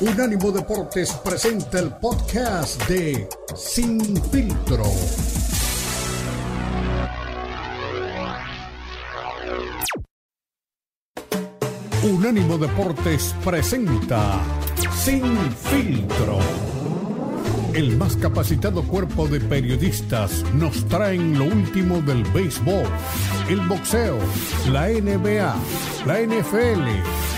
Unánimo Deportes presenta el podcast de Sin Filtro. Unánimo Deportes presenta Sin Filtro. El más capacitado cuerpo de periodistas nos traen lo último del béisbol, el boxeo, la NBA, la NFL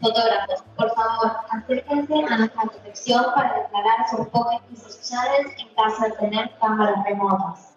Fotógrafos, por favor, acérquense a nuestra protección para declarar sus foques y sus chaves en caso de tener cámaras remotas.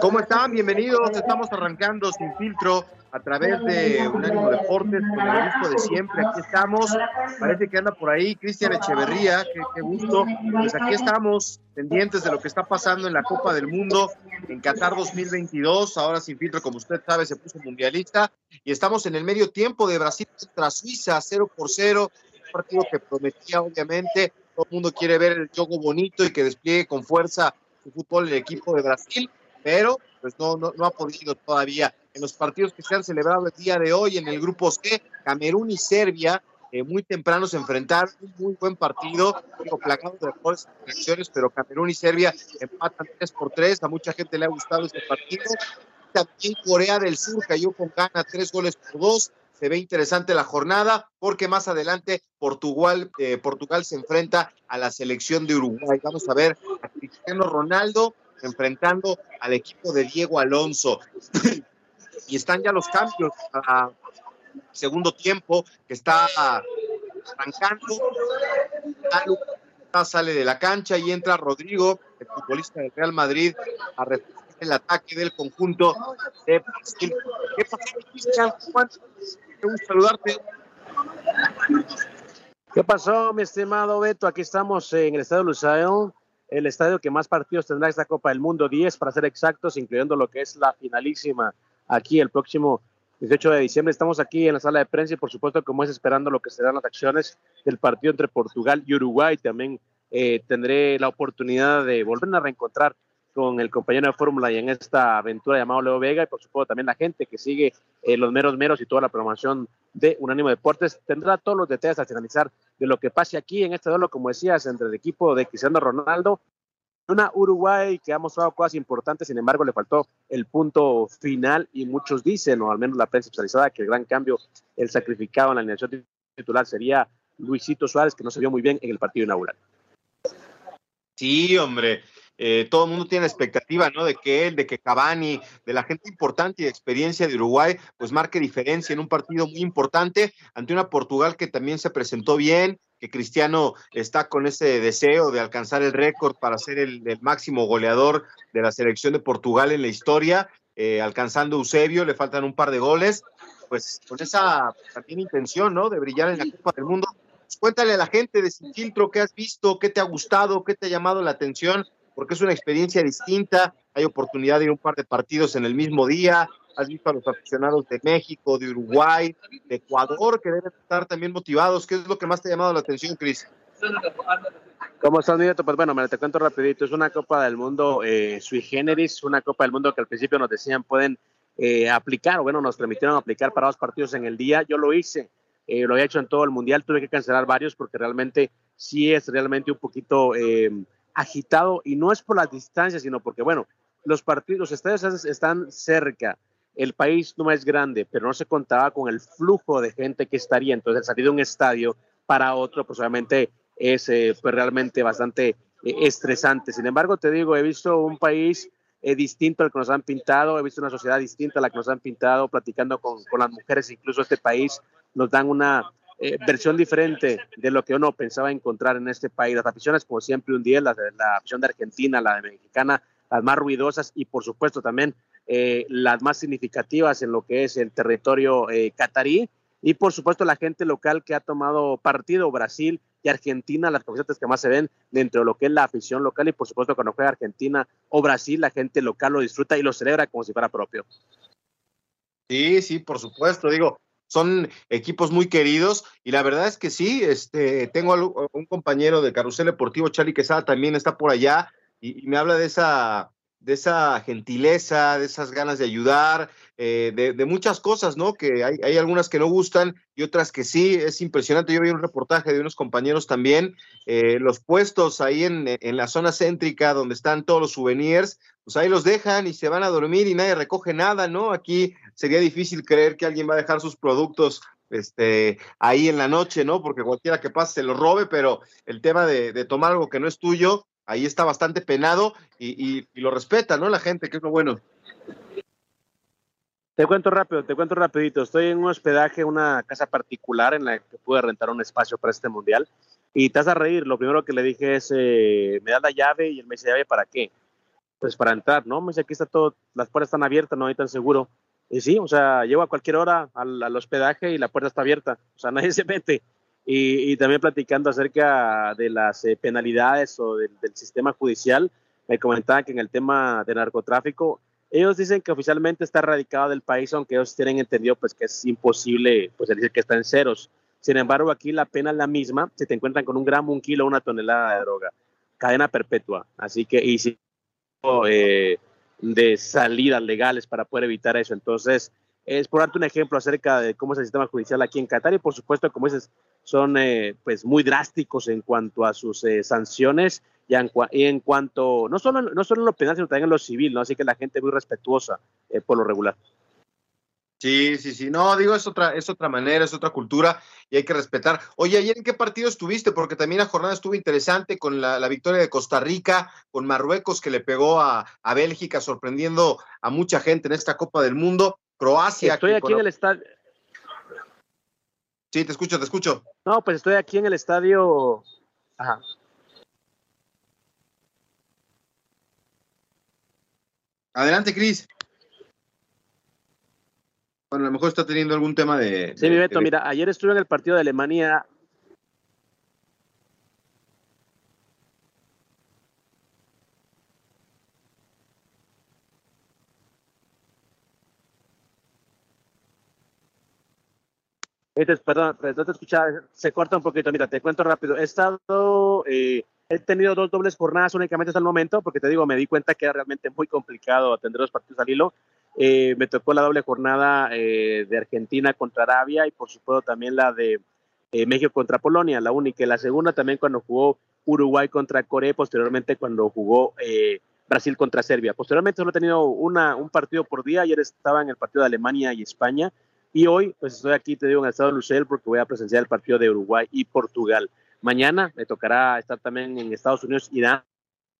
¿Cómo están? Bienvenidos. Estamos arrancando sin filtro a través de Unánimo Deportes, con el gusto de siempre. Aquí estamos. Parece que anda por ahí Cristian Echeverría. Qué, qué, gusto. Pues aquí estamos pendientes de lo que está pasando en la Copa del Mundo en Qatar 2022. Ahora sin filtro, como usted sabe, se puso mundialista. Y estamos en el medio tiempo de Brasil contra Suiza, 0 por 0. Un partido que prometía, obviamente. Todo el mundo quiere ver el juego bonito y que despliegue con fuerza su fútbol el equipo de Brasil. Pero pues no, no, no ha podido todavía en los partidos que se han celebrado el día de hoy en el grupo C, Camerún y Serbia, eh, muy temprano se enfrentaron, un muy buen partido, digo, plagado de mejores acciones, pero Camerún y Serbia empatan 3 por 3, a mucha gente le ha gustado este partido. También Corea del Sur cayó con gana 3 goles por 2, se ve interesante la jornada porque más adelante Portugal, eh, Portugal se enfrenta a la selección de Uruguay. Vamos a ver a Cristiano Ronaldo enfrentando al equipo de Diego Alonso y están ya los cambios a segundo tiempo que está arrancando. Sale de la cancha y entra Rodrigo, el futbolista del Real Madrid, a el ataque del conjunto de Brasil. ¿Qué pasó, Cristian? Qué gusto saludarte. ¿Qué pasó, mi estimado Beto? Aquí estamos en el Estadio Lusail, el estadio que más partidos tendrá esta Copa del Mundo, 10 para ser exactos, incluyendo lo que es la finalísima aquí el próximo 18 de diciembre. Estamos aquí en la sala de prensa y por supuesto como es esperando lo que serán las acciones del partido entre Portugal y Uruguay. También eh, tendré la oportunidad de volver a reencontrar con el compañero de fórmula y en esta aventura llamado Leo Vega y por supuesto también la gente que sigue eh, los meros meros y toda la programación de Unánimo Deportes tendrá todos los detalles al finalizar de lo que pase aquí en este duelo, como decías, entre el equipo de Cristiano Ronaldo una Uruguay que ha mostrado cosas importantes, sin embargo le faltó el punto final y muchos dicen, o al menos la prensa especializada, que el gran cambio, el sacrificado en la alineación titular sería Luisito Suárez, que no se vio muy bien en el partido inaugural. Sí, hombre, eh, todo el mundo tiene expectativa, ¿no? De que él, de que Cavani, de la gente importante y de experiencia de Uruguay, pues marque diferencia en un partido muy importante ante una Portugal que también se presentó bien, que Cristiano está con ese deseo de alcanzar el récord para ser el, el, máximo goleador de la selección de Portugal en la historia, eh, alcanzando Eusebio, le faltan un par de goles, pues con esa también intención, ¿no? De brillar en la Copa del Mundo. Pues cuéntale a la gente de Sin Filtro qué has visto, qué te ha gustado, qué te ha llamado la atención porque es una experiencia distinta, hay oportunidad de ir un par de partidos en el mismo día, has visto a los aficionados de México, de Uruguay, de Ecuador, que deben estar también motivados. ¿Qué es lo que más te ha llamado la atención, Cris? ¿Cómo estás, Nieto? Pues bueno, me te cuento rapidito. Es una Copa del Mundo eh, sui generis, una Copa del Mundo que al principio nos decían pueden eh, aplicar, o bueno, nos permitieron aplicar para dos partidos en el día. Yo lo hice, eh, lo había hecho en todo el Mundial, tuve que cancelar varios porque realmente sí es realmente un poquito agitado y no es por las distancias, sino porque, bueno, los partidos, los estadios están cerca, el país no es grande, pero no se contaba con el flujo de gente que estaría, entonces salir de un estadio para otro, pues obviamente es eh, pues realmente bastante eh, estresante. Sin embargo, te digo, he visto un país eh, distinto al que nos han pintado, he visto una sociedad distinta a la que nos han pintado, platicando con, con las mujeres, incluso este país nos dan una eh, versión diferente de lo que uno pensaba encontrar en este país. Las aficiones, como siempre, un día, la, la afición de Argentina, la de Mexicana, las más ruidosas y, por supuesto, también eh, las más significativas en lo que es el territorio eh, catarí. y por supuesto la gente local que ha tomado partido, Brasil y Argentina, las camisetas que más se ven dentro de lo que es la afición local y por supuesto cuando juega Argentina o Brasil, la gente local lo disfruta y lo celebra como si fuera propio. Sí, sí, por supuesto, digo, son equipos muy queridos y la verdad es que sí, este, tengo un compañero de Carrusel Deportivo, Charlie Quesada, también está por allá y, me habla de esa, de esa gentileza, de esas ganas de ayudar, eh, de, muchas cosas, ¿no? Que hay, hay, algunas que no gustan y otras que sí, es impresionante. Yo vi un reportaje de unos compañeros también, eh, los puestos ahí en, en, la zona céntrica donde están todos los souvenirs, pues ahí los dejan y se van a dormir y nadie recoge nada, ¿no? Aquí sería difícil creer que alguien va a dejar sus productos este, ahí en la noche, ¿no? Porque cualquiera que pase se lo robe, pero el tema de, tomar algo que no es tuyo, ahí está bastante penado y, lo respeta, ¿no? La gente, que es lo bueno. Te cuento rápido, te cuento rapidito. Estoy en un hospedaje, una casa particular en la que pude rentar un espacio para este mundial. Y te vas a reír. Lo primero que le dije es, eh, me da la llave y él me dice, ¿llave para qué? Pues para entrar, ¿no? Me dice, aquí está todo, las puertas están abiertas, no hay tan seguro. Y sí, o sea, llego a cualquier hora al, hospedaje y la puerta está abierta, o sea, nadie se mete. Y, también platicando acerca de las eh, penalidades o del, sistema judicial, me comentaban que en el tema de narcotráfico, ellos dicen que oficialmente está erradicado del país, aunque ellos tienen entendido pues que es imposible pues decir que está en ceros. Sin embargo, aquí la pena es la misma si te encuentran con un gramo, un kilo, una tonelada de droga. Cadena perpetua. Así que, y si eh, de salidas legales para poder evitar eso. Entonces, es por darte un ejemplo acerca de cómo es el sistema judicial aquí en Qatar y por supuesto, como dices, son eh, pues muy drásticos en cuanto a sus eh, sanciones y en, en, cuanto, no solo, no solo en lo penal, sino también en lo civil, ¿no? Así que la gente es muy respetuosa eh, por lo regular. Sí, sí, sí. No, digo, es otra, es otra manera, es otra cultura y hay que respetar. Oye, ayer en qué partido estuviste? Porque también la jornada estuvo interesante con la, victoria de Costa Rica, con Marruecos que le pegó a, Bélgica, sorprendiendo a mucha gente en esta Copa del Mundo. Croacia. Estoy aquí en el estadio. Sí, te escucho, te escucho. No, pues estoy aquí en el estadio. Ajá. Adelante, Cris. Bueno, a lo mejor está teniendo algún tema de. Sí, mi Beto, mira, ayer estuve en el partido de Alemania. Perdón, no te escuchaba, se corta un poquito. Mira, te cuento rápido. He estado, eh, he tenido dos dobles jornadas únicamente hasta el momento, porque te digo, me di cuenta que era realmente muy complicado atender los partidos al hilo. Eh, me tocó la doble jornada eh, de Argentina contra Arabia y por supuesto también la de eh, México contra Polonia, la única. La segunda también cuando jugó Uruguay contra Corea, posteriormente cuando jugó Brasil contra Serbia. Posteriormente solo he tenido una, un partido por día, ayer estaba en el partido de Alemania y España y hoy pues estoy aquí, te digo, en el estado de Lucel porque voy a presenciar el partido de Uruguay y Portugal. Mañana me tocará estar también en Estados Unidos, Irán,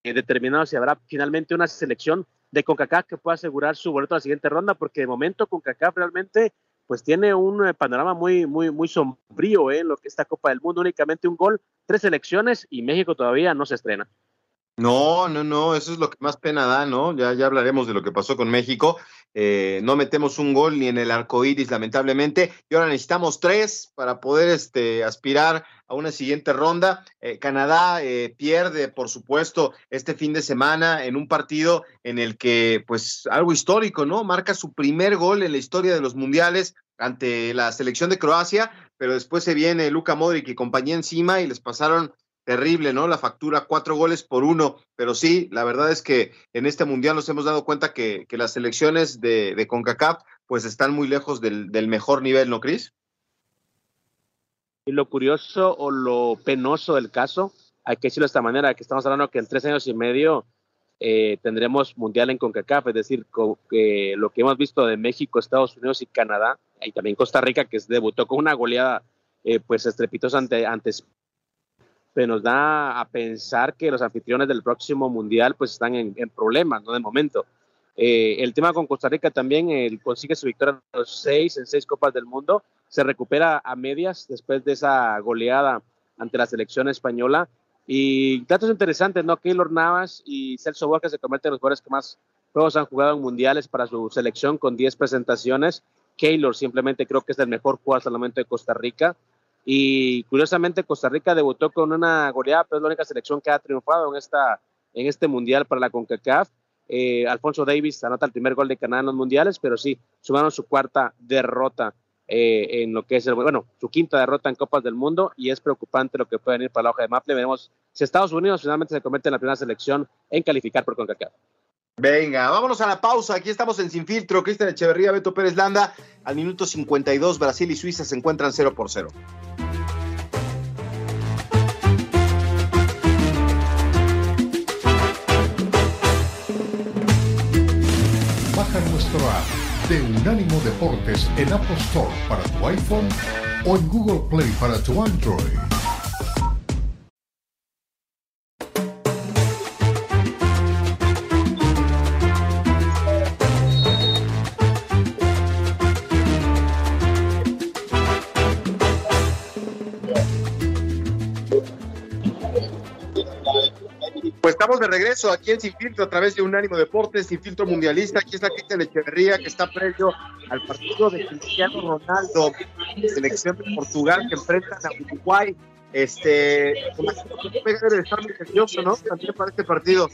determinado si habrá finalmente una selección de CONCACAF que pueda asegurar su boleto a la siguiente ronda, porque de momento CONCACAF realmente pues tiene un eh, panorama muy, muy, muy sombrío ¿eh? en lo que esta Copa del Mundo, únicamente un gol, tres elecciones y México todavía no se estrena. No, no, no, eso es lo que más pena da, ¿no? Ya, ya hablaremos de lo que pasó con México. Eh, no metemos un gol ni en el arco iris, lamentablemente, y ahora necesitamos tres para poder este, aspirar a una siguiente ronda. Eh, Canadá eh, pierde, por supuesto, este fin de semana en un partido en el que, pues, algo histórico, ¿no? Marca su primer gol en la historia de los mundiales ante la selección de Croacia, pero después se viene Luca Modric y compañía encima y les pasaron terrible, ¿no? La factura, cuatro goles por uno, pero sí, la verdad es que en este mundial nos hemos dado cuenta que, las selecciones de, de, CONCACAF pues están muy lejos del, mejor nivel, ¿no, Cris? Y lo curioso o lo penoso del caso, hay que decirlo de esta manera, que estamos hablando que en tres años y medio eh, tendremos mundial en CONCACAF, es decir, que lo que hemos visto de México, Estados Unidos y Canadá, y también Costa Rica, que debutó con una goleada eh, pues estrepitosa ante, ante pero nos da a pensar que los anfitriones del próximo mundial pues están en, problemas, ¿no? De momento. Eh, el tema con Costa Rica también, él consigue su victoria en seis, en seis Copas del Mundo, se recupera a medias después de esa goleada ante la selección española. Y datos interesantes, ¿no? Keylor Navas y Celso Borges se convierten en los jugadores que más juegos han jugado en mundiales para su selección con 10 presentaciones. Keylor simplemente creo que es el mejor jugador hasta el momento de Costa Rica. Y curiosamente Costa Rica debutó con una goleada, pero es la única selección que ha triunfado en, esta, en este mundial para la CONCACAF. Eh, Alfonso Davis anota el primer gol de Canadá en los mundiales, pero sí, sumaron su cuarta derrota eh, en lo que es, el, bueno, su quinta derrota en Copas del Mundo y es preocupante lo que puede venir para la hoja de Maple. Veremos si Estados Unidos finalmente se convierte en la primera selección en calificar por CONCACAF. Venga, vámonos a la pausa. Aquí estamos en Sin Filtro. Cristian Echeverría, Beto Pérez Landa. Al minuto 52, Brasil y Suiza se encuentran 0 por 0. Baja nuestro app de Unánimo Deportes en Apple Store para tu iPhone o en Google Play para tu Android. Pues estamos de regreso aquí en Sin Filtro a través de Unánimo Deportes, Sin Filtro Mundialista. Aquí está Cristian Echeverría que está previo al partido de Cristiano Ronaldo, selección de Portugal que enfrentan a Uruguay. Este, debe estar muy nervioso, ¿no? También para este partido.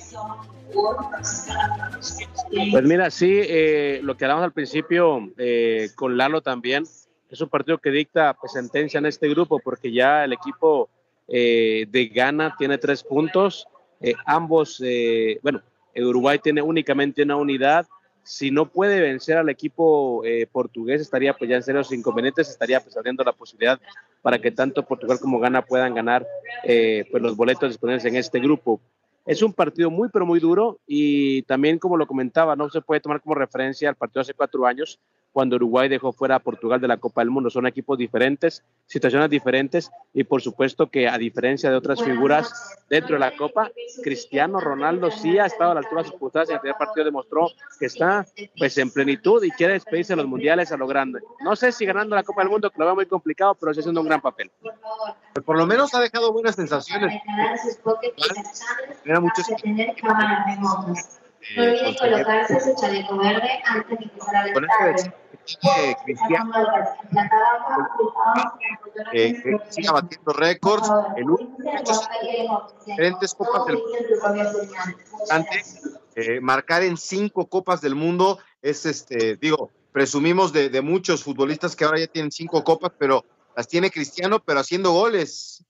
Pues mira, sí, eh, lo que hablamos al principio eh, con Lalo también, es un partido que dicta sentencia en este grupo, porque ya el equipo eh, de Ghana tiene tres puntos, eh, ambos, eh, bueno, Uruguay tiene únicamente una unidad. Si no puede vencer al equipo eh, portugués, estaría pues ya en serios inconvenientes, estaría pues abriendo la posibilidad para que tanto Portugal como Ghana puedan ganar pues los boletos disponibles en este grupo. Es un partido muy, pero muy duro y también, como lo comentaba, no se puede tomar como referencia al partido hace cuatro años, cuando Uruguay dejó fuera a Portugal de la Copa del Mundo. Son equipos diferentes, situaciones diferentes y por supuesto que a diferencia de otras figuras dentro de la Copa, Cristiano Ronaldo sí ha estado a la altura de sus circunstancias. En el primer partido demostró que está pues en plenitud y quiere despedirse de los mundiales a lo grande. No sé si ganando la Copa del Mundo, que lo veo muy complicado, pero sí haciendo un gran papel. Por lo menos ha dejado buenas sensaciones. Era muchos no olvide colocarse su chaleco verde antes de empezar a alentar. Eh, Cristiano eh, eh, siga batiendo récords en un, diferentes copas del antes eh, marcar en cinco copas del mundo es este digo presumimos de, de muchos futbolistas que ahora ya tienen cinco copas pero las tiene Cristiano pero haciendo goles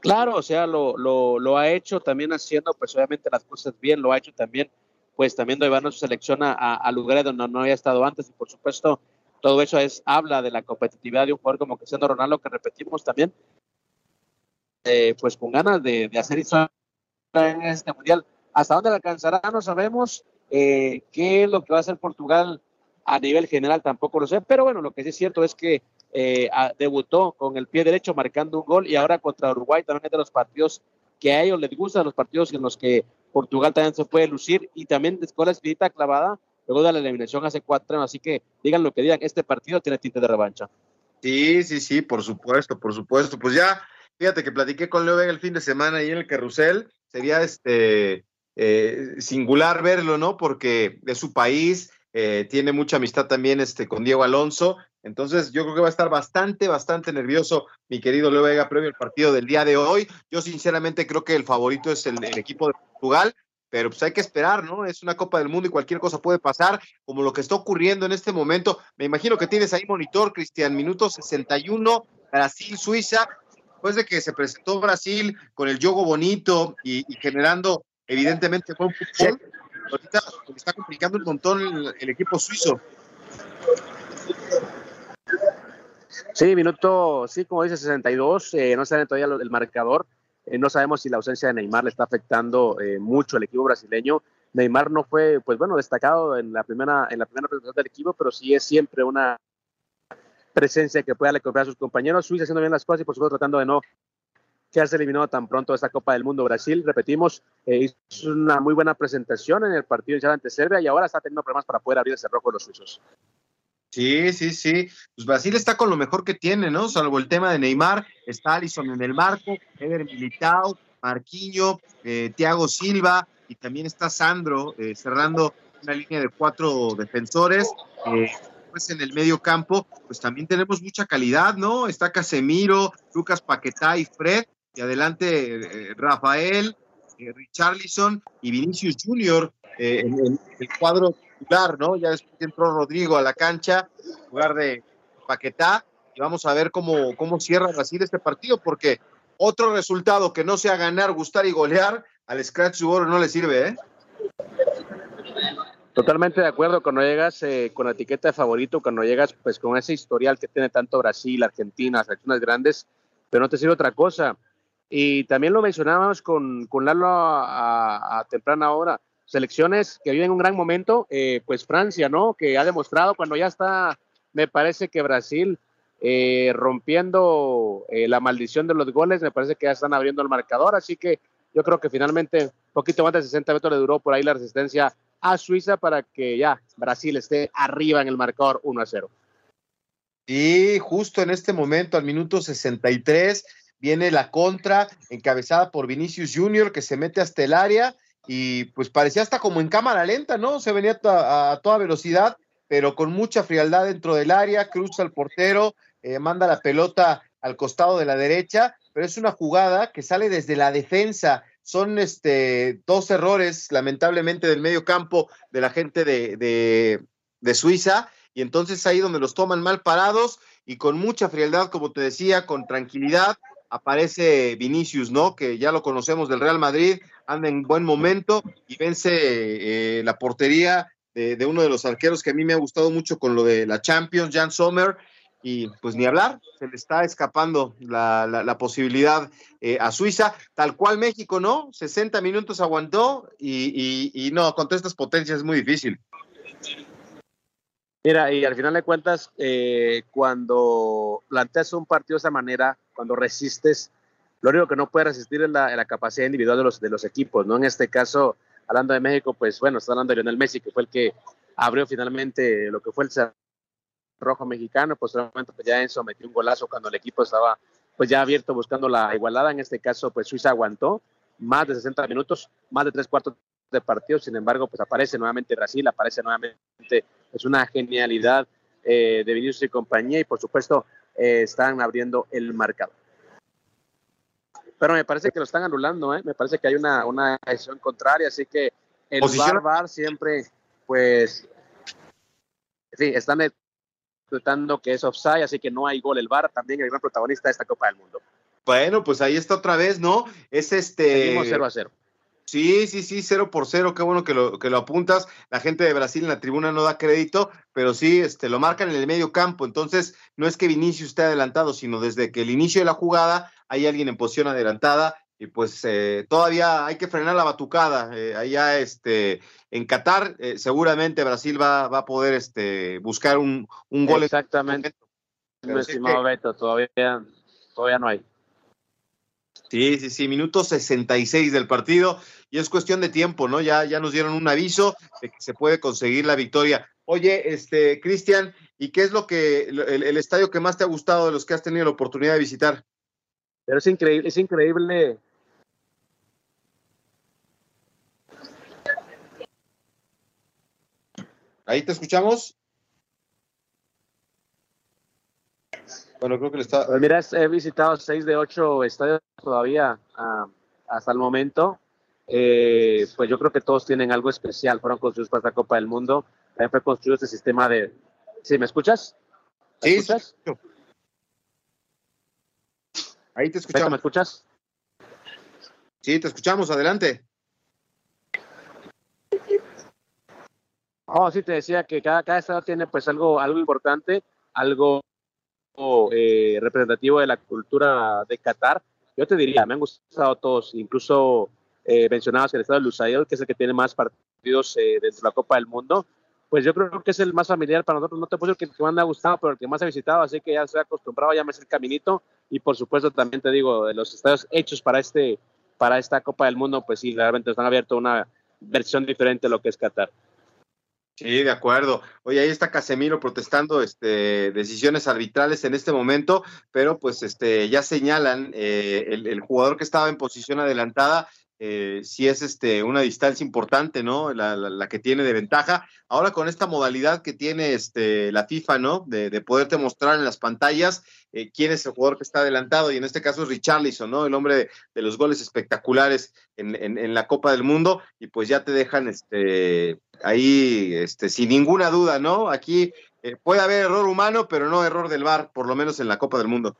Claro, o sea, lo, ha hecho también haciendo, pues obviamente las cosas bien, lo ha hecho también, pues también de llevarnos su selección a, a, lugares donde no había estado antes. Y por supuesto todo eso es habla de la competitividad de un jugador como Cristiano Ronaldo que repetimos también, eh, pues con ganas de, de hacer historia en este mundial. Hasta dónde alcanzará no sabemos, eh, qué es lo que va a hacer Portugal a nivel general tampoco lo sé, pero bueno, lo que sí es cierto es que eh, debutó con el pie derecho marcando un gol y ahora contra Uruguay también es de los partidos que a ellos les gustan, los partidos en los que Portugal también se puede lucir y también con la espinita clavada luego de la eliminación hace cuatro años, así que digan lo que digan, este partido tiene tinte de revancha. Sí, sí, sí, por supuesto, por supuesto. Pues ya, fíjate que platiqué con Leo Vega el fin de semana ahí en el carrusel, sería este eh, singular verlo, ¿no? Porque es su país, eh, tiene mucha amistad también este, con Diego Alonso. Entonces, yo creo que va a estar bastante, bastante nervioso mi querido Leo Vega previo al partido del día de hoy. Yo, sinceramente, creo que el favorito es el, equipo de Portugal, pero pues hay que esperar, ¿no? Es una Copa del Mundo y cualquier cosa puede pasar, como lo que está ocurriendo en este momento. Me imagino que tienes ahí monitor, Cristian, minuto 61, Brasil-Suiza. Después de que se presentó Brasil con el juego bonito y, generando, evidentemente, buen fútbol ahorita está complicando un montón el equipo suizo. Sí, minuto, sí, como dice, 62, eh, no sabe todavía el marcador, eh, no sabemos si la ausencia de Neymar le está afectando eh, mucho al equipo brasileño. Neymar no fue, pues bueno, destacado en la primera, en la primera presentación del equipo, pero sí es siempre una presencia que pueda acompañar a sus compañeros. Suiza haciendo bien las cosas y por supuesto tratando de no quedarse eliminado tan pronto de esta Copa del Mundo. Brasil, repetimos, eh, hizo una muy buena presentación en el partido ante Serbia y ahora está teniendo problemas para poder abrir ese rojo de los suizos. Sí, sí, sí. Pues Brasil está con lo mejor que tiene, ¿no? Salvo el tema de Neymar, está Alisson en el marco, Eder Militao, Marquinho, eh, Thiago Silva y también está Sandro eh, cerrando una línea de cuatro defensores. Eh, pues en el medio campo, pues también tenemos mucha calidad, ¿no? Está Casemiro, Lucas Paquetá y Fred, y adelante eh, Rafael, eh, Richarlison y Vinicius Junior en, el cuadro titular, ¿no? Ya después entró Rodrigo a la cancha, en lugar de Paquetá, y vamos a ver cómo, cómo cierra Brasil este partido, porque otro resultado que no sea ganar, gustar y golear, al Scratch Oro no le sirve, ¿eh? Totalmente de acuerdo, cuando llegas eh, con la etiqueta de favorito, cuando llegas pues con ese historial que tiene tanto Brasil, Argentina, selecciones grandes, pero no te sirve otra cosa. Y también lo mencionábamos con, con Lalo a, temprana hora, selecciones que viven un gran momento, eh, pues Francia, ¿no? Que ha demostrado cuando ya está, me parece que Brasil eh, rompiendo la maldición de los goles, me parece que ya están abriendo el marcador, así que yo creo que finalmente, poquito más de 60 metros le duró por ahí la resistencia a Suiza para que ya Brasil esté arriba en el marcador 1 a 0. Y justo en este momento, al minuto 63, viene la contra encabezada por Vinicius Junior que se mete hasta el área y pues parecía hasta como en cámara lenta, ¿no? Se venía a, toda velocidad, pero con mucha frialdad dentro del área, cruza el portero, eh, manda la pelota al costado de la derecha, pero es una jugada que sale desde la defensa son este, dos errores, lamentablemente, del medio campo de la gente de, Suiza, y entonces ahí donde los toman mal parados y con mucha frialdad, como te decía, con tranquilidad, aparece Vinicius, ¿no? Que ya lo conocemos del Real Madrid, anda en buen momento y vence eh, la portería de, uno de los arqueros que a mí me ha gustado mucho con lo de la Champions, Jan Sommer, y pues ni hablar, se le está escapando la, posibilidad eh, a Suiza, tal cual México, ¿no? 60 minutos aguantó y, no, contra estas potencias es muy difícil. Mira, y al final de cuentas, eh, cuando planteas un partido de esa manera, cuando resistes, lo único que no puede resistir es la, capacidad individual de los, de los equipos, ¿no? En este caso, hablando de México, pues bueno, está hablando de Lionel Messi, que fue el que abrió finalmente lo que fue el rojo mexicano, posteriormente pues ya Enzo metió un golazo cuando el equipo estaba pues ya abierto buscando la igualada, en este caso pues Suiza aguantó más de 60 minutos, más de tres cuartos de partido, sin embargo pues aparece nuevamente Brasil, aparece nuevamente, es una genialidad eh, de Vinicius y compañía. Y por supuesto eh, están abriendo el marcador. Pero me parece que lo están anulando, ¿eh? me parece que hay una, una decisión contraria, así que el VAR, siempre, pues, sí, están disfrutando que es offside, así que no hay gol el VAR, también el gran protagonista de esta Copa del Mundo. Bueno, pues ahí está otra vez, ¿no? Es este. Seguimos 0 a 0. Sí, sí, sí, 0 por 0, qué bueno que lo, que lo apuntas. La gente de Brasil en la tribuna no da crédito, pero sí, este, lo marcan en el medio campo. Entonces, no es que Vinicius esté adelantado, sino desde que el inicio de la jugada hay alguien en posición adelantada y pues eh, todavía hay que frenar la batucada. Eh, allá este, en Qatar, eh, seguramente Brasil va, va, a poder este, buscar un, un gol. Exactamente. Mi estimado Beto, todavía, todavía no hay. Sí, sí, sí, minuto 66 del partido y es cuestión de tiempo, ¿no? Ya, ya nos dieron un aviso de que se puede conseguir la victoria. Oye, este, Cristian, ¿y qué es lo que, el, el, estadio que más te ha gustado de los que has tenido la oportunidad de visitar? Pero es increíble, es increíble Ahí te escuchamos. Bueno, creo que le está. Pues mira, he visitado seis de ocho estadios todavía ah, hasta el momento. Eh, pues yo creo que todos tienen algo especial. Fueron construidos para esta Copa del Mundo. También fue construido este sistema de. ¿Sí me escuchas? ¿Me sí. Escuchas? Ahí te escuchamos. ¿Me escuchas? Sí, te escuchamos. Adelante. Oh, sí, te decía que cada, cada estado tiene pues algo, algo importante, algo eh, representativo de la cultura de Qatar. Yo te diría, me han gustado todos, incluso eh, mencionabas el estado de Lusail, que es el que tiene más partidos eh, dentro de la Copa del Mundo. Pues yo creo que es el más familiar para nosotros. No te puedo decir que, que más me ha gustado, pero el que más he visitado, así que ya estoy acostumbrado, ya me sé el caminito. Y por supuesto, también te digo, de los estadios hechos para, este, para esta Copa del Mundo, pues sí, realmente están abiertos una versión diferente de lo que es Qatar. Sí, de acuerdo. Oye, ahí está Casemiro protestando este, decisiones arbitrales en este momento, pero pues este, ya señalan eh, el, jugador que estaba en posición adelantada eh, si es este, una distancia importante, ¿no? La, que tiene de ventaja. Ahora con esta modalidad que tiene este, la FIFA, ¿no? De, poderte mostrar en las pantallas eh, quién es el jugador que está adelantado, y en este caso es Richarlison, ¿no? El hombre de, los goles espectaculares en, la Copa del Mundo, y pues ya te dejan este, ahí este, sin ninguna duda, ¿no? Aquí eh, puede haber error humano, pero no error del VAR, por lo menos en la Copa del Mundo.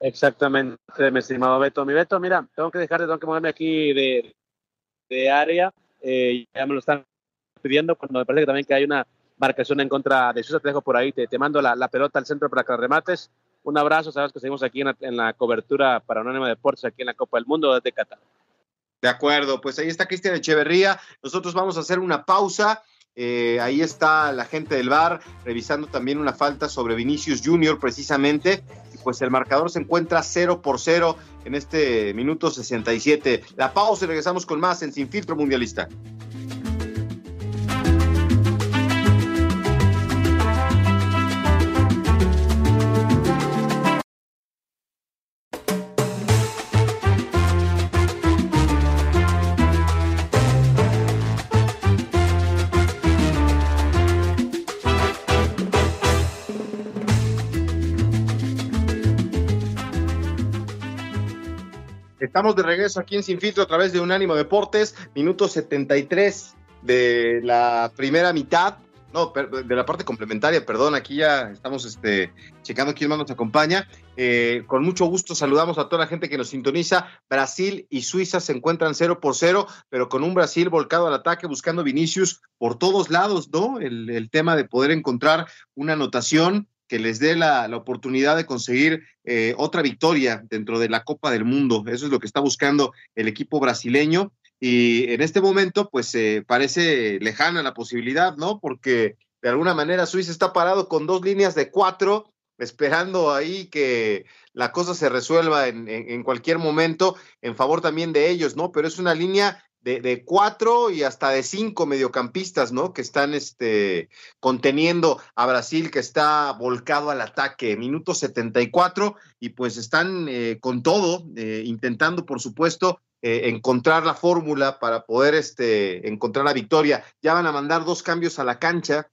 Exactamente, mi estimado Beto. Mi Beto, mira, tengo que dejarte, tengo que moverme aquí de, área. Eh, ya me lo están pidiendo, cuando me parece que también que hay una marcación en contra de Suiza. Te dejo por ahí, te, mando la, pelota al centro para que remates. Un abrazo, sabes que seguimos aquí en la, cobertura para Anónima Deportes, aquí en la Copa del Mundo desde Qatar. De acuerdo, pues ahí está Cristian Echeverría. Nosotros vamos a hacer una pausa. Eh, ahí está la gente del bar revisando también una falta sobre Vinicius Junior precisamente pues el marcador se encuentra 0 por 0 en este minuto 67. La pausa y regresamos con más en Sin Filtro Mundialista. Estamos de regreso aquí en Sin Filtro a través de Unánimo Deportes, minuto 73 de la primera mitad, no, de la parte complementaria, perdón, aquí ya estamos este, checando quién más nos acompaña. Eh, con mucho gusto saludamos a toda la gente que nos sintoniza. Brasil y Suiza se encuentran 0 por 0, pero con un Brasil volcado al ataque, buscando Vinicius por todos lados, ¿no? El, el tema de poder encontrar una anotación que les dé la, oportunidad de conseguir eh, otra victoria dentro de la Copa del Mundo. Eso es lo que está buscando el equipo brasileño. Y en este momento, pues eh, parece lejana la posibilidad, ¿no? Porque de alguna manera Suiza está parado con dos líneas de cuatro, esperando ahí que la cosa se resuelva en, en cualquier momento en favor también de ellos, ¿no? Pero es una línea de, cuatro y hasta de cinco mediocampistas, ¿no? Que están este, conteniendo a Brasil, que está volcado al ataque. Minuto 74 y pues están eh, con todo, eh, intentando, por supuesto, eh, encontrar la fórmula para poder este, encontrar la victoria. Ya van a mandar dos cambios a la cancha.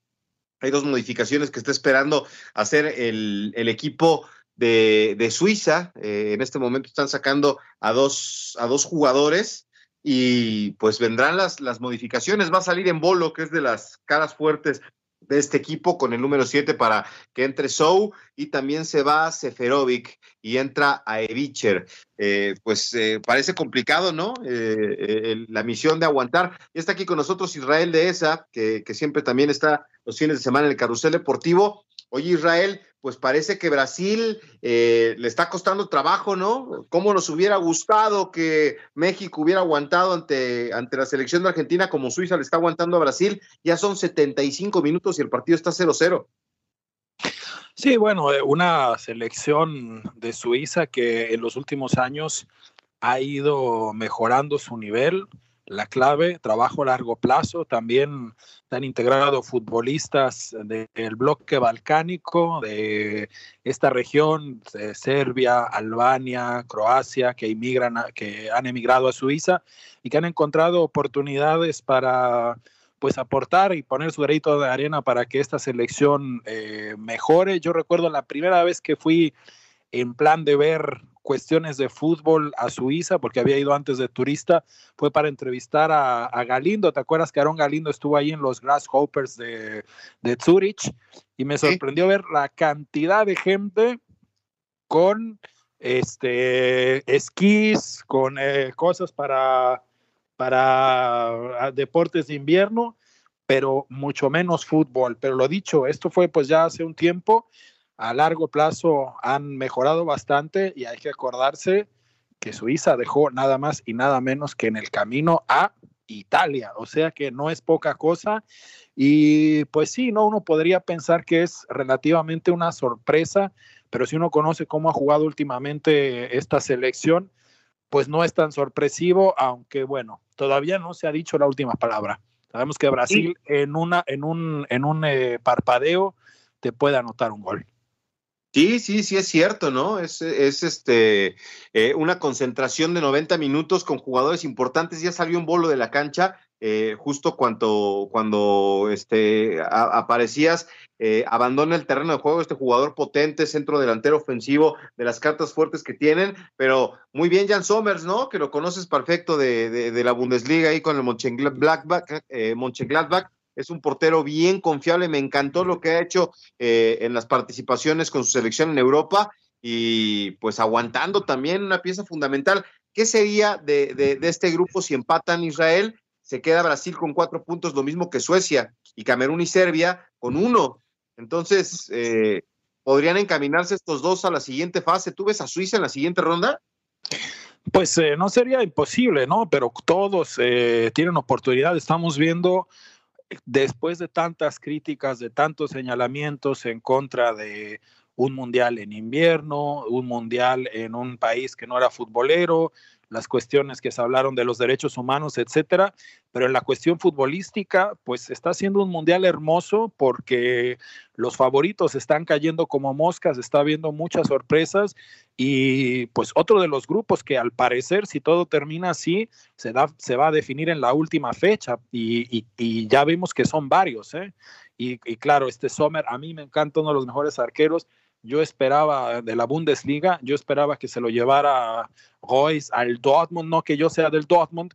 Hay dos modificaciones que está esperando hacer el, el equipo de, de Suiza. en este momento están sacando a dos, a dos jugadores y pues vendrán las, las modificaciones. Va a salir en Bolo, que es de las caras fuertes de este equipo con el número 7 para que entre Sou y también se va Seferovic y entra a Evicher. Eh, pues eh, parece complicado, ¿no? Eh, la misión de aguantar. Y está aquí con nosotros Israel de ESA, que, que siempre también está los fines de semana en el carrusel deportivo. Oye, Israel, pues parece que Brasil eh, le está costando trabajo, ¿no? ¿Cómo nos hubiera gustado que México hubiera aguantado ante, ante la selección de Argentina como Suiza le está aguantando a Brasil? Ya son 75 minutos y el partido está 0-0. Sí, bueno, eh, una selección de Suiza que en los últimos años ha ido mejorando su nivel, la clave, trabajo a largo plazo. También se han integrado futbolistas del bloque balcánico, de esta región, de Serbia, Albania, Croacia, que, que han emigrado a Suiza y que han encontrado oportunidades para pues aportar y poner su granito de arena para que esta selección eh, mejore. Yo recuerdo la primera vez que fui en plan de ver cuestiones de fútbol a Suiza, porque había ido antes de turista, fue para entrevistar a, Galindo. ¿Te acuerdas que Aaron Galindo estuvo ahí en los Grasshoppers de, de Zurich? Y me sorprendió ver la cantidad de gente con este esquís, con eh, cosas para, para ah, deportes de invierno, pero mucho menos fútbol. Pero lo dicho, esto fue pues ya hace un tiempo a largo plazo han mejorado bastante y hay que acordarse que Suiza dejó nada más y nada menos que en el camino a Italia, o sea que no es poca cosa y pues sí, no uno podría pensar que es relativamente una sorpresa, pero si uno conoce cómo ha jugado últimamente esta selección, pues no es tan sorpresivo, aunque bueno, todavía no se ha dicho la última palabra. Sabemos que Brasil en una en un en un eh, parpadeo te puede anotar un gol. Sí, sí, sí es cierto, ¿no? Es, es este eh, una concentración de 90 minutos con jugadores importantes. Ya salió un bolo de la cancha eh, justo cuando, cuando este, aparecías. Eh, abandona el terreno de juego este jugador potente, centro delantero ofensivo de las cartas fuertes que tienen, pero muy bien Jan Somers, ¿no? Que lo conoces perfecto de, de, la Bundesliga ahí con el Mönchengladbach, eh, Mönchengladbach es un portero bien confiable, me encantó lo que ha hecho eh, en las participaciones con su selección en Europa y pues aguantando también una pieza fundamental. ¿Qué sería de, este grupo si empatan Israel? Se queda Brasil con cuatro puntos, lo mismo que Suecia, y Camerún y Serbia con uno. Entonces, eh, ¿podrían encaminarse estos dos a la siguiente fase? ¿Tú ves a Suiza en la siguiente ronda? Pues eh, no sería imposible, ¿no? Pero todos tienen oportunidad. Estamos viendo después de tantas críticas, de tantos señalamientos en contra de un mundial en invierno, un mundial en un país que no era futbolero, las cuestiones que se hablaron de los derechos humanos, etcétera, pero en la cuestión futbolística, pues está siendo un mundial hermoso porque los favoritos están cayendo como moscas, está habiendo muchas sorpresas y pues otro de los grupos que al parecer, si todo termina así, se, da, se va a definir en la última fecha y, y, ya vimos que son varios, ¿eh? Y, y claro, este Sommer, a mí me encanta uno de los mejores arqueros, yo esperaba de la Bundesliga, yo esperaba que se lo llevara Royce al Dortmund, no que yo sea del Dortmund,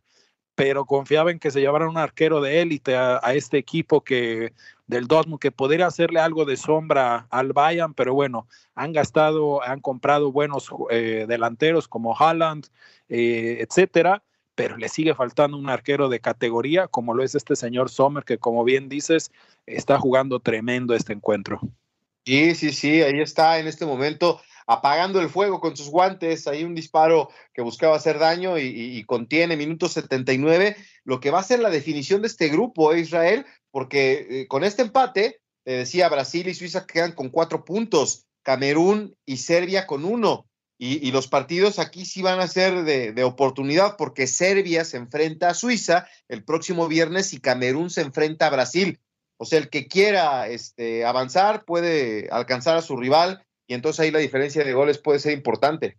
pero confiaba en que se llevara un arquero de élite a, este equipo que del Dortmund que podría hacerle algo de sombra al Bayern, pero bueno, han gastado, han comprado buenos eh, delanteros como Haaland, eh, etcétera, pero le sigue faltando un arquero de categoría como lo es este señor Sommer que como bien dices está jugando tremendo este encuentro. Sí, sí, sí, ahí está en este momento apagando el fuego con sus guantes, hay un disparo que buscaba hacer daño y, contiene minutos 79, lo que va a ser la definición de este grupo, ¿eh, Israel, porque eh, con este empate, te decía, Brasil y Suiza quedan con cuatro puntos, Camerún y Serbia con uno, y, los partidos aquí sí van a ser de, oportunidad, porque Serbia se enfrenta a Suiza el próximo viernes y Camerún se enfrenta a Brasil. O sea, el que quiera este, avanzar puede alcanzar a su rival y entonces ahí la diferencia de goles puede ser importante.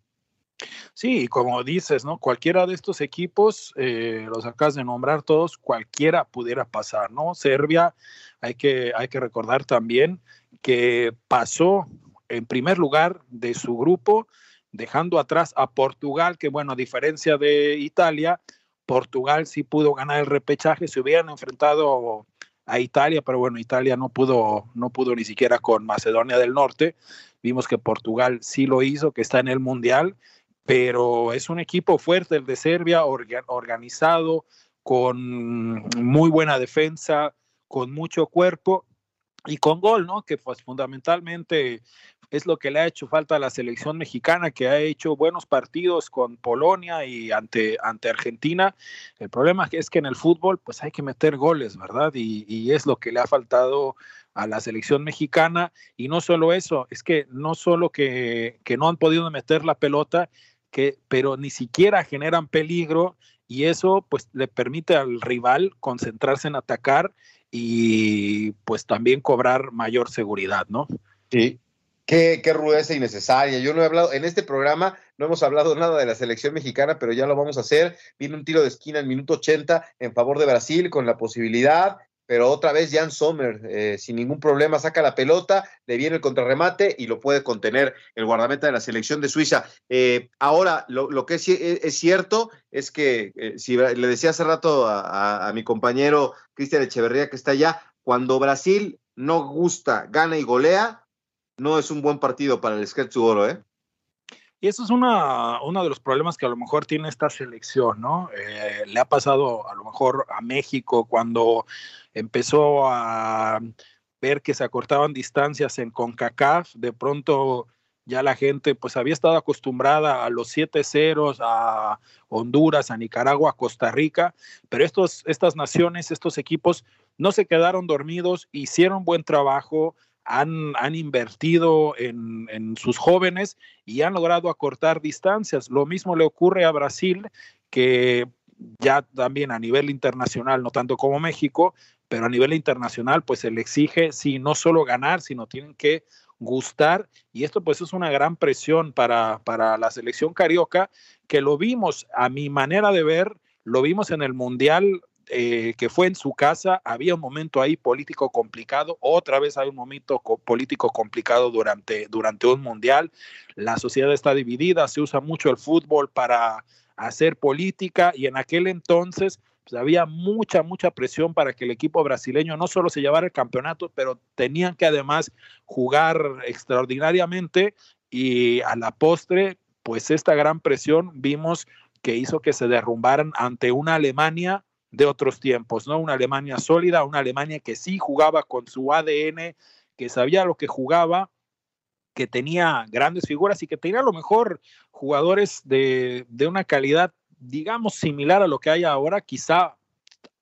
Sí, como dices, ¿no? Cualquiera de estos equipos, eh, los acabas de nombrar todos, cualquiera pudiera pasar, ¿no? Serbia, hay que, hay que recordar también que pasó en primer lugar de su grupo, dejando atrás a Portugal, que bueno, a diferencia de Italia, Portugal sí pudo ganar el repechaje, se hubieran enfrentado a Italia, pero bueno, Italia no pudo, no pudo ni siquiera con Macedonia del Norte. Vimos que Portugal sí lo hizo, que está en el Mundial, pero es un equipo fuerte el de Serbia, organizado, con muy buena defensa, con mucho cuerpo y con gol, ¿no? Que pues fundamentalmente es lo que le ha hecho falta a la selección mexicana, que ha hecho buenos partidos con Polonia y ante, ante Argentina. El problema es que en el fútbol, pues hay que meter goles, ¿verdad? Y, es lo que le ha faltado a la selección mexicana. Y no solo eso, es que no solo que, que no han podido meter la pelota, que, pero ni siquiera generan peligro y eso pues le permite al rival concentrarse en atacar y pues también cobrar mayor seguridad, ¿no? Sí, Qué, rudeza innecesaria. Yo no he hablado, en este programa no hemos hablado nada de la selección mexicana, pero ya lo vamos a hacer. Viene un tiro de esquina en minuto 80 en favor de Brasil con la posibilidad, pero otra vez Jan Sommer, eh, sin ningún problema, saca la pelota, le viene el contrarremate y lo puede contener el guardameta de la selección de Suiza. Eh, ahora, lo, que es, es, cierto es que, eh, si le decía hace rato a mi compañero Cristian Echeverría que está allá, cuando Brasil no gusta, gana y golea, no es un buen partido para el Scherzo Oro, ¿eh? Y eso es una, uno de los problemas que a lo mejor tiene esta selección, ¿no? Eh, le ha pasado a lo mejor a México cuando empezó a ver que se acortaban distancias en CONCACAF, de pronto ya la gente pues había estado acostumbrada a los siete ceros, a Honduras, a Nicaragua, a Costa Rica, pero estos, estas naciones, estos equipos no se quedaron dormidos, hicieron buen trabajo, han, invertido en, sus jóvenes y han logrado acortar distancias. Lo mismo le ocurre a Brasil, que ya también a nivel internacional, no tanto como México, pero a nivel internacional pues se le exige, sí, no solo ganar, sino tienen que gustar y esto pues es una gran presión para, para la selección carioca que lo vimos a mi manera de ver, lo vimos en el Mundial eh, que fue en su casa, había un momento ahí político complicado, otra vez hay un momento político complicado durante, durante un mundial, la sociedad está dividida, se usa mucho el fútbol para hacer política y en aquel entonces pues, había mucha, mucha presión para que el equipo brasileño no solo se llevara el campeonato, pero tenían que además jugar extraordinariamente y a la postre, pues esta gran presión vimos que hizo que se derrumbaran ante una Alemania de otros tiempos, ¿no? Una Alemania sólida, una Alemania que sí jugaba con su ADN, que sabía lo que jugaba, que tenía grandes figuras y que tenía a lo mejor jugadores de, de una calidad, digamos, similar a lo que hay ahora, quizá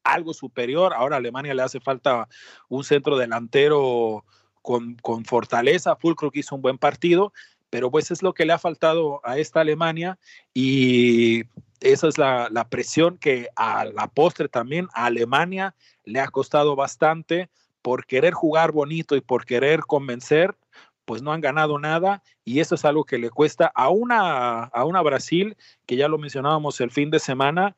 algo superior. Ahora a Alemania le hace falta un centro delantero con, con fortaleza. Fulcro hizo un buen partido, pero pues es lo que le ha faltado a esta Alemania y esa es la, presión que a la postre también a Alemania le ha costado bastante por querer jugar bonito y por querer convencer, pues no han ganado nada y eso es algo que le cuesta a una, a una Brasil, que ya lo mencionábamos el fin de semana,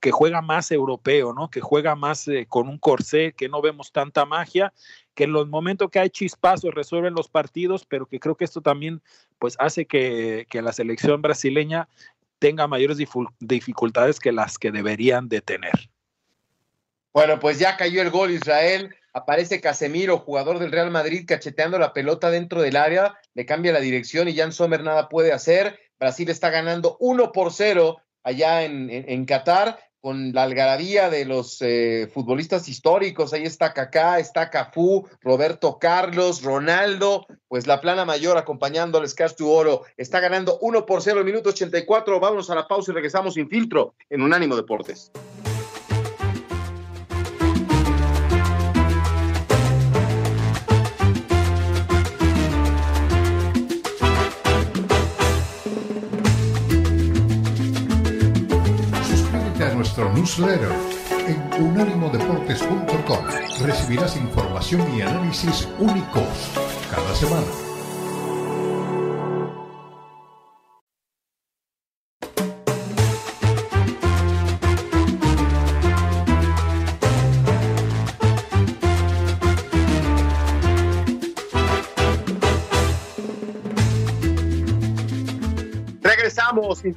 que juega más europeo, ¿no? Que juega más eh, con un corsé, que no vemos tanta magia, que en los momentos que hay chispazos resuelven los partidos, pero que creo que esto también pues hace que, la selección brasileña tenga mayores dificultades que las que deberían de tener. Bueno, pues ya cayó el gol Israel. Aparece Casemiro, jugador del Real Madrid, cacheteando la pelota dentro del área. Le cambia la dirección y Jan Sommer nada puede hacer. Brasil está ganando 1 por 0 allá en, en Qatar con la algarabía de los eh, futbolistas históricos. Ahí está Kaká, está Cafú, Roberto Carlos, Ronaldo, pues la plana mayor acompañando al Scash Oro. Está ganando 1 por 0 el minuto 84. Vámonos a la pausa y regresamos sin filtro en Unánimo Deportes. Newsletter en unánimodeportes.com. Recibirás información y análisis únicos cada semana. Sin.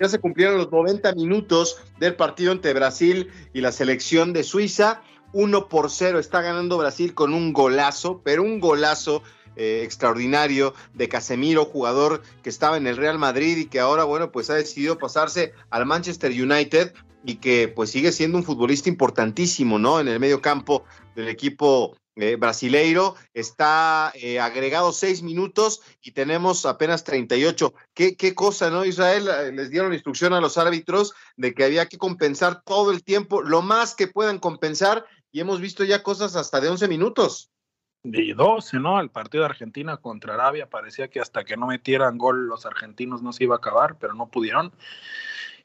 Ya se cumplieron los 90 minutos del partido entre Brasil y la selección de Suiza. 1 por 0 está ganando Brasil con un golazo, pero un golazo eh, extraordinario de Casemiro, jugador que estaba en el Real Madrid y que ahora, bueno, pues ha decidido pasarse al Manchester United y que pues sigue siendo un futbolista importantísimo, ¿no? En el medio campo del equipo eh, brasileiro, está eh, agregado seis minutos y tenemos apenas 38. ¿Qué, qué cosa, ¿no? Israel eh, les dieron instrucción a los árbitros de que había que compensar todo el tiempo, lo más que puedan compensar, y hemos visto ya cosas hasta de 11 minutos. De 12, ¿no? El partido de Argentina contra Arabia parecía que hasta que no metieran gol los argentinos no se iba a acabar, pero no pudieron.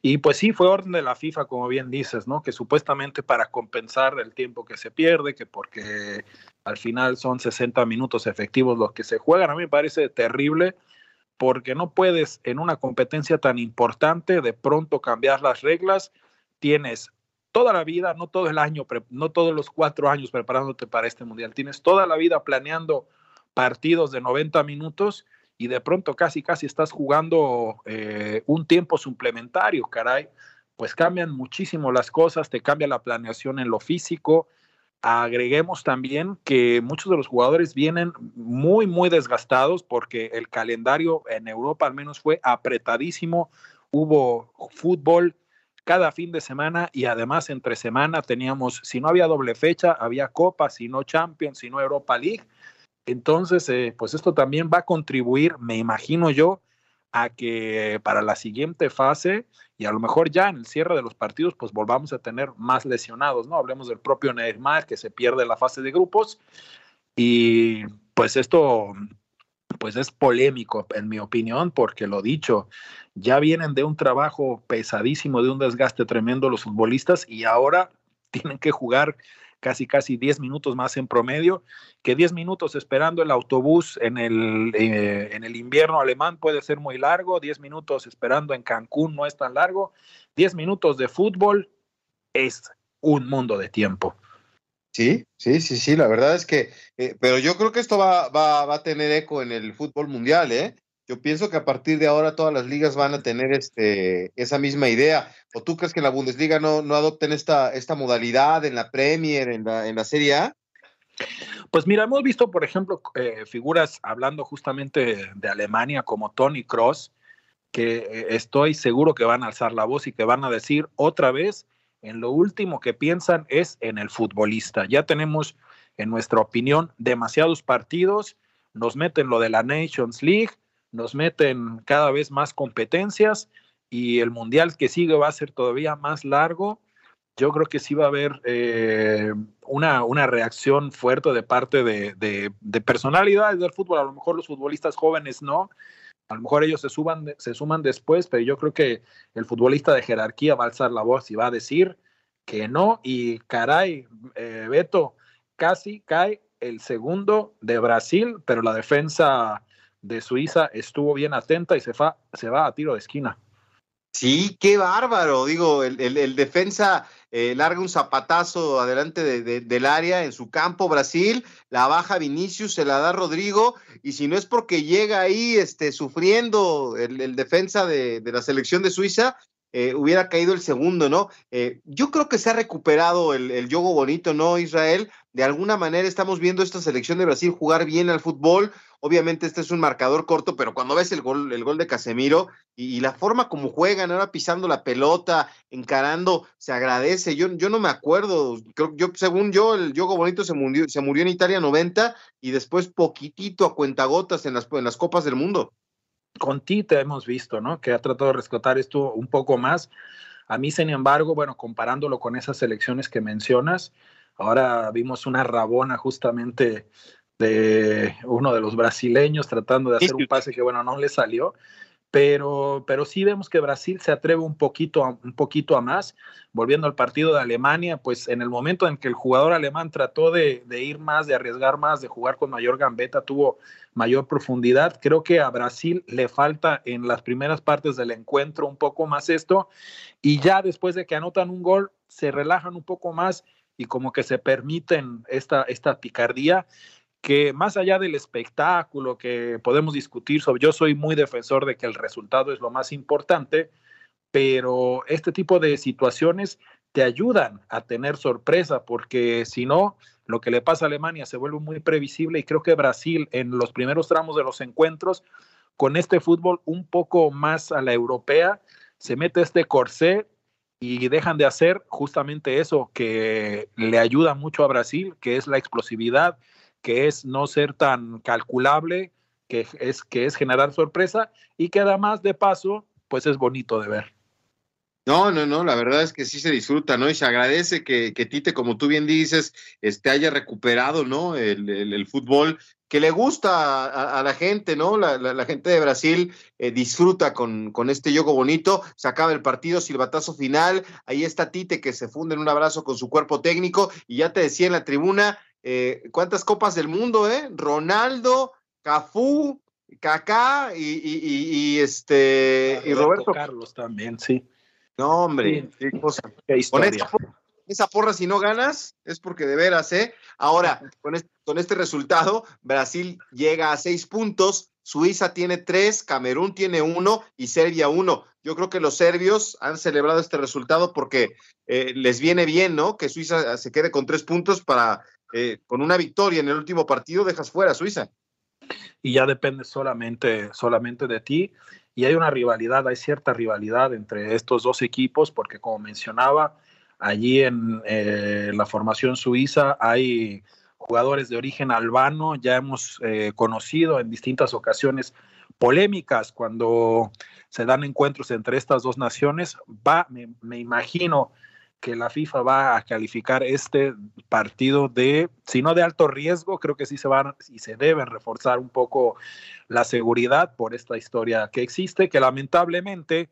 Y pues sí, fue orden de la FIFA, como bien dices, ¿no? Que supuestamente para compensar el tiempo que se pierde, que porque al final son 60 minutos efectivos los que se juegan, a mí me parece terrible porque no puedes en una competencia tan importante de pronto cambiar las reglas. Tienes toda la vida, no todo el año, no todos los cuatro años preparándote para este mundial, tienes toda la vida planeando partidos de 90 minutos y de pronto casi, casi estás jugando eh, un tiempo suplementario, caray, pues cambian muchísimo las cosas, te cambia la planeación en lo físico. Agreguemos también que muchos de los jugadores vienen muy, muy desgastados porque el calendario en Europa al menos fue apretadísimo. Hubo fútbol cada fin de semana y además entre semana teníamos, si no había doble fecha, había Copa, si no Champions, si no Europa League. Entonces, eh, pues esto también va a contribuir, me imagino yo, a que para la siguiente fase y a lo mejor ya en el cierre de los partidos, pues volvamos a tener más lesionados, ¿no? Hablemos del propio Neymar que se pierde la fase de grupos y pues esto pues es polémico en mi opinión porque lo dicho, ya vienen de un trabajo pesadísimo, de un desgaste tremendo los futbolistas y ahora tienen que jugar casi casi 10 minutos más en promedio, que 10 minutos esperando el autobús en el, eh, en el invierno alemán puede ser muy largo, 10 minutos esperando en Cancún no es tan largo, 10 minutos de fútbol es un mundo de tiempo. Sí, sí, sí, sí, la verdad es que, eh, pero yo creo que esto va, va, va a tener eco en el fútbol mundial, ¿eh? Yo pienso que a partir de ahora todas las ligas van a tener este, esa misma idea. ¿O tú crees que la Bundesliga no, no adopten esta, esta modalidad en la Premier, en la, en la Serie A? Pues mira, hemos visto, por ejemplo, eh, figuras hablando justamente de Alemania como Tony Cross, que eh, estoy seguro que van a alzar la voz y que van a decir otra vez, en lo último que piensan es en el futbolista. Ya tenemos, en nuestra opinión, demasiados partidos, nos meten lo de la Nations League, nos meten cada vez más competencias y el mundial que sigue va a ser todavía más largo. Yo creo que sí va a haber eh, una, una, reacción fuerte de parte de, de, personalidades del fútbol. A lo mejor los futbolistas jóvenes no, a lo mejor ellos se, suban, se suman después, pero yo creo que el futbolista de jerarquía va a alzar la voz y va a decir que no. Y caray, eh, Beto, casi cae el segundo de Brasil, pero la defensa de Suiza estuvo bien atenta y se, fa, se va a tiro de esquina. Sí, qué bárbaro. Digo, el, el, defensa eh, larga un zapatazo adelante de, del área en su campo, Brasil, la baja Vinicius, se la da Rodrigo, y si no es porque llega ahí este, sufriendo el, el defensa de, de, la selección de Suiza, eh, hubiera caído el segundo, ¿no? Eh, yo creo que se ha recuperado el, el yogo bonito, ¿no, Israel? De alguna manera estamos viendo esta selección de Brasil jugar bien al fútbol. Obviamente este es un marcador corto, pero cuando ves el gol, el gol de Casemiro y, la forma como juegan, ahora pisando la pelota, encarando, se agradece. Yo, yo no me acuerdo, creo, yo, según yo, el yogo bonito se murió, se murió en Italia 90 y después poquitito a cuentagotas en las Copas del Mundo con Tite hemos visto, ¿no? Que ha tratado de rescatar esto un poco más. A mí, sin embargo, bueno, comparándolo con esas selecciones que mencionas, ahora vimos una rabona justamente de uno de los brasileños tratando de hacer un pase que, bueno, no le salió pero, pero sí vemos que Brasil se atreve un poquito, a, un poquito a más. Volviendo al partido de Alemania, pues en el momento en que el jugador alemán trató de, de, ir más, de arriesgar más, de jugar con mayor gambeta, tuvo mayor profundidad. Creo que a Brasil le falta en las primeras partes del encuentro un poco más esto, y ya después de que anotan un gol, se relajan un poco más y como que se permiten esta, esta picardía que más allá del espectáculo que podemos discutir sobre, yo soy muy defensor de que el resultado es lo más importante, pero este tipo de situaciones te ayudan a tener sorpresa, porque si no, lo que le pasa a Alemania se vuelve muy previsible y creo que Brasil en los primeros tramos de los encuentros, con este fútbol un poco más a la europea, se mete este corsé y dejan de hacer justamente eso que le ayuda mucho a Brasil, que es la explosividad, que es no ser tan calculable, que es, que es generar sorpresa y que además de paso, pues es bonito de ver. No, no, no, la verdad es que sí se disfruta, ¿no? Y se agradece que, que Tite, como tú bien dices, este, haya recuperado, ¿no? El, fútbol que le gusta a, a la gente, ¿no? La, la, la gente de Brasil eh, disfruta con, con, este yogo bonito, se acaba el partido, silbatazo final, ahí está Tite que se funde en un abrazo con su cuerpo técnico y ya te decía en la tribuna, eh, ¿cuántas copas del mundo, eh? Ronaldo, Cafú, Kaká y, y, y, y este y Roberto Carlos también, sí. No, hombre, sí. qué cosa. Qué con esa porra, esa porra, si no ganas, es porque de veras, ¿eh? Ahora, con este, con este resultado, Brasil llega a seis puntos, Suiza tiene tres, Camerún tiene uno y Serbia uno. Yo creo que los serbios han celebrado este resultado porque eh, les viene bien, ¿no? Que Suiza se quede con tres puntos para eh, con una victoria en el último partido dejas fuera a Suiza. Y ya depende solamente, solamente de ti. Y hay una rivalidad, hay cierta rivalidad entre estos dos equipos, porque como mencionaba, allí en eh, la formación suiza hay jugadores de origen albano, ya hemos eh, conocido en distintas ocasiones polémicas cuando se dan encuentros entre estas dos naciones. Me imagino, que la FIFA va a calificar este partido de, si no de alto riesgo, creo que sí se van y se deben reforzar un poco la seguridad por esta historia que existe, que lamentablemente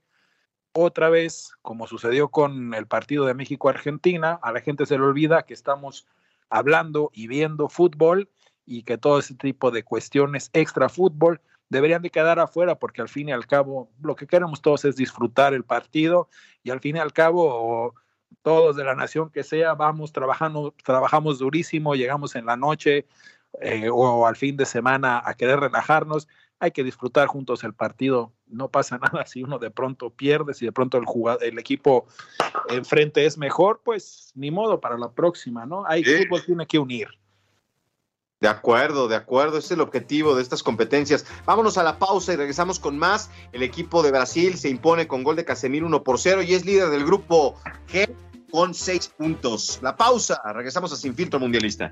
otra vez, como sucedió con el partido de México-Argentina, a la gente se le olvida que estamos hablando y viendo fútbol y que todo ese tipo de cuestiones extra fútbol deberían de quedar afuera porque al fin y al cabo lo que queremos todos es disfrutar el partido y al fin y al cabo todos de la nación que sea vamos trabajando, trabajamos durísimo, llegamos en la noche eh, o al fin de semana a querer relajarnos, hay que disfrutar juntos el partido, no pasa nada si uno de pronto pierde, si de pronto el, jugador, el equipo enfrente es mejor, pues ni modo para la próxima, ¿no? Hay fútbol tiene que unir. De acuerdo, de acuerdo, ese es el objetivo de estas competencias. Vámonos a la pausa y regresamos con más. El equipo de Brasil se impone con gol de Casemiro 1 por 0 y es líder del grupo G con 6 puntos. La pausa, regresamos a Sin Filtro Mundialista.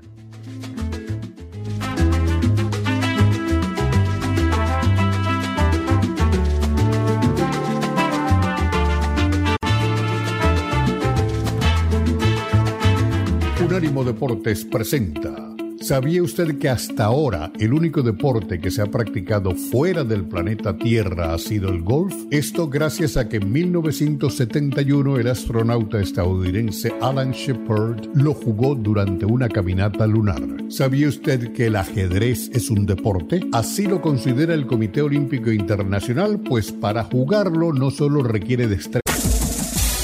Unánimo Deportes presenta ¿Sabía usted que hasta ahora el único deporte que se ha practicado fuera del planeta Tierra ha sido el golf? Esto gracias a que en 1971 el astronauta estadounidense Alan Shepard lo jugó durante una caminata lunar. ¿Sabía usted que el ajedrez es un deporte? Así lo considera el Comité Olímpico Internacional, pues para jugarlo no solo requiere destreza,